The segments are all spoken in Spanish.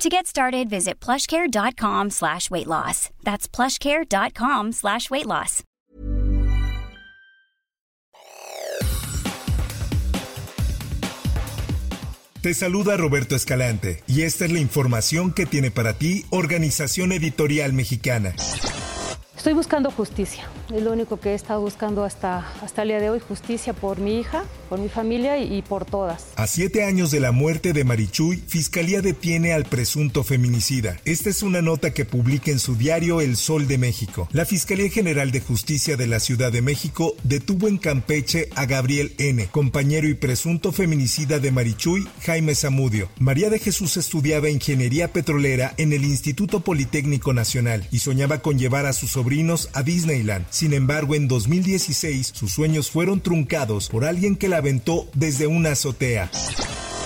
To get started, visit plushcare.com slash weight loss. That's plushcare.com slash weight loss. Te saluda Roberto Escalante y esta es la información que tiene para ti Organización Editorial Mexicana. Estoy buscando justicia. Es lo único que he estado buscando hasta, hasta el día de hoy, justicia por mi hija, por mi familia y, por todas. A siete años de la muerte de Marichuy, Fiscalía detiene al presunto feminicida. Esta es una nota que publica en su diario El Sol de México. La Fiscalía General de Justicia de la Ciudad de México detuvo en Campeche a Gabriel N., compañero y presunto feminicida de Marichuy, Jaime Zamudio. María de Jesús estudiaba ingeniería petrolera en el Instituto Politécnico Nacional y soñaba con llevar a su sobrino a Disneyland. Sin embargo, en 2016 sus sueños fueron truncados por alguien que la aventó desde una azotea.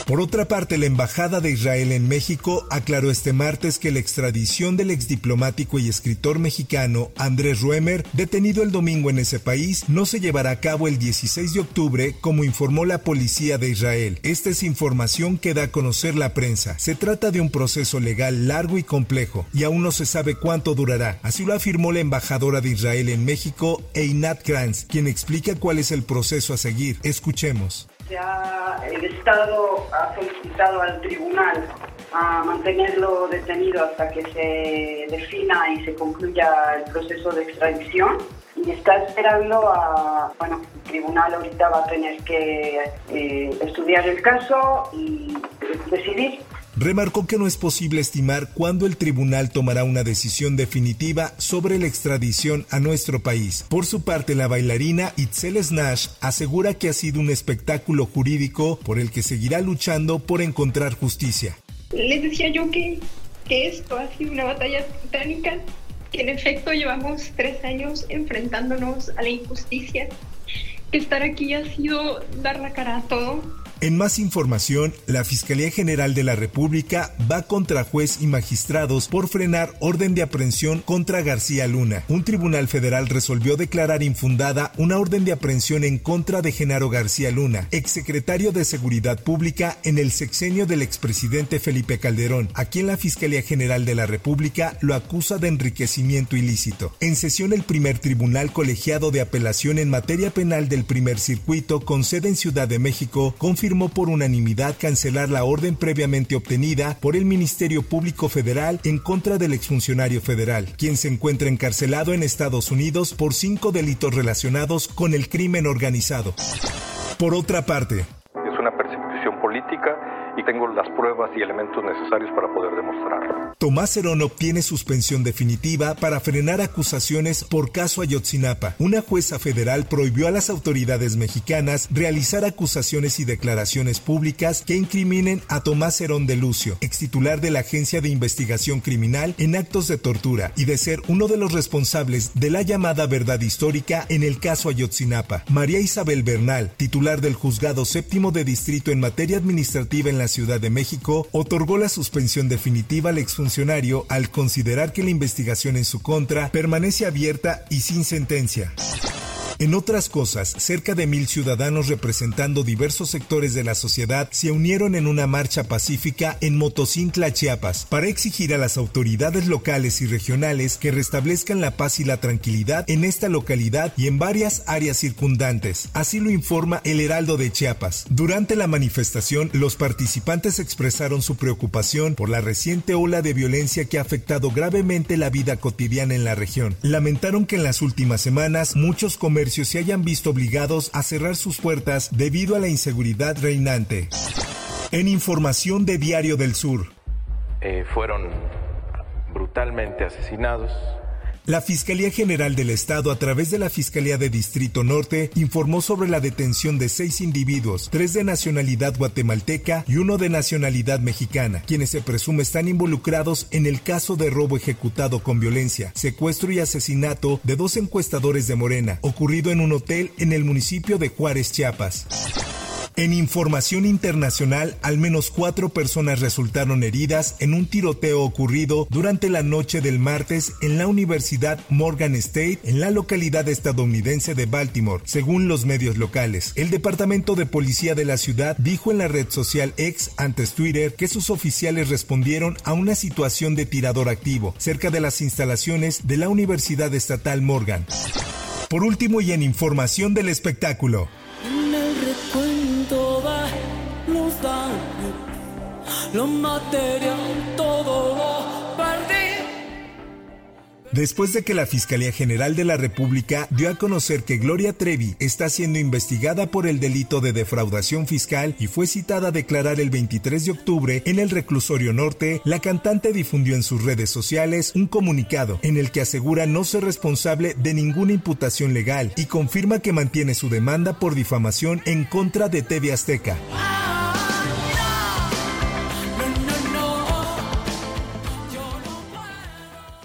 Por otra parte, la Embajada de Israel en México aclaró este martes que la extradición del exdiplomático y escritor mexicano Andrés Ruemer, detenido el domingo en ese país, no se llevará a cabo el 16 de octubre, como informó la policía de Israel. Esta es información que da a conocer la prensa. Se trata de un proceso legal largo y complejo, y aún no se sabe cuánto durará. Así lo afirmó la embajadora de Israel en México, Einat Kranz, quien explica cuál es el proceso a seguir. Escuchemos el Estado ha solicitado al tribunal a mantenerlo detenido hasta que se defina y se concluya el proceso de extradición. Y está esperando a, bueno, el tribunal ahorita va a tener que eh, estudiar el caso y decidir remarcó que no es posible estimar cuándo el tribunal tomará una decisión definitiva sobre la extradición a nuestro país. Por su parte, la bailarina Itzel Snash asegura que ha sido un espectáculo jurídico por el que seguirá luchando por encontrar justicia. Les decía yo que, que esto ha sido una batalla titánica, que en efecto llevamos tres años enfrentándonos a la injusticia, que estar aquí ha sido dar la cara a todo en más información, la Fiscalía General de la República va contra juez y magistrados por frenar orden de aprehensión contra García Luna. Un tribunal federal resolvió declarar infundada una orden de aprehensión en contra de Genaro García Luna, exsecretario de Seguridad Pública en el sexenio del expresidente Felipe Calderón, a quien la Fiscalía General de la República lo acusa de enriquecimiento ilícito. En sesión el primer tribunal colegiado de apelación en materia penal del primer circuito con sede en Ciudad de México confirmó por unanimidad cancelar la orden previamente obtenida por el Ministerio Público Federal en contra del exfuncionario federal, quien se encuentra encarcelado en Estados Unidos por cinco delitos relacionados con el crimen organizado. Por otra parte, es una persecución política y tengo las pruebas y elementos necesarios para poder demostrarlo. Tomás Herón obtiene suspensión definitiva para frenar acusaciones por caso Ayotzinapa. Una jueza federal prohibió a las autoridades mexicanas realizar acusaciones y declaraciones públicas que incriminen a Tomás Herón de Lucio, ex titular de la Agencia de Investigación Criminal en actos de tortura y de ser uno de los responsables de la llamada verdad histórica en el caso Ayotzinapa. María Isabel Bernal, titular del Juzgado Séptimo de Distrito en materia administrativa en la Ciudad de México, otorgó la suspensión definitiva al exfuncionario al considerar que la investigación en su contra permanece abierta y sin sentencia. En otras cosas, cerca de mil ciudadanos representando diversos sectores de la sociedad se unieron en una marcha pacífica en Motocintla, Chiapas, para exigir a las autoridades locales y regionales que restablezcan la paz y la tranquilidad en esta localidad y en varias áreas circundantes. Así lo informa el Heraldo de Chiapas. Durante la manifestación, los participantes expresaron su preocupación por la reciente ola de violencia que ha afectado gravemente la vida cotidiana en la región. Lamentaron que en las últimas semanas muchos comercios se hayan visto obligados a cerrar sus puertas debido a la inseguridad reinante. En información de Diario del Sur. Eh, fueron brutalmente asesinados La Fiscalía General del Estado, a través de la Fiscalía de Distrito Norte, informó sobre la detención de seis individuos, tres de nacionalidad guatemalteca y uno de nacionalidad mexicana, quienes se presume están involucrados en el caso de robo ejecutado con violencia, secuestro y asesinato de dos encuestadores de Morena, ocurrido en un hotel en el municipio de Juárez, Chiapas. En información internacional, al menos cuatro personas resultaron heridas en un tiroteo ocurrido durante la noche del martes en la Universidad Morgan State en la localidad estadounidense de Baltimore, según los medios locales. El Departamento de Policía de la ciudad dijo en la red social X, antes Twitter, que sus oficiales respondieron a una situación de tirador activo cerca de las instalaciones de la Universidad Estatal Morgan. Por último y en información del espectáculo, material, todo lo perdí. Después de que la Fiscalía General de la República dio a conocer que Gloria Trevi está siendo investigada por el delito de defraudación fiscal y fue citada a declarar el 23 de octubre en el reclusorio norte, la cantante difundió en sus redes sociales un comunicado en el que asegura no ser responsable de ninguna imputación legal y confirma que mantiene su demanda por difamación en contra de TV Azteca.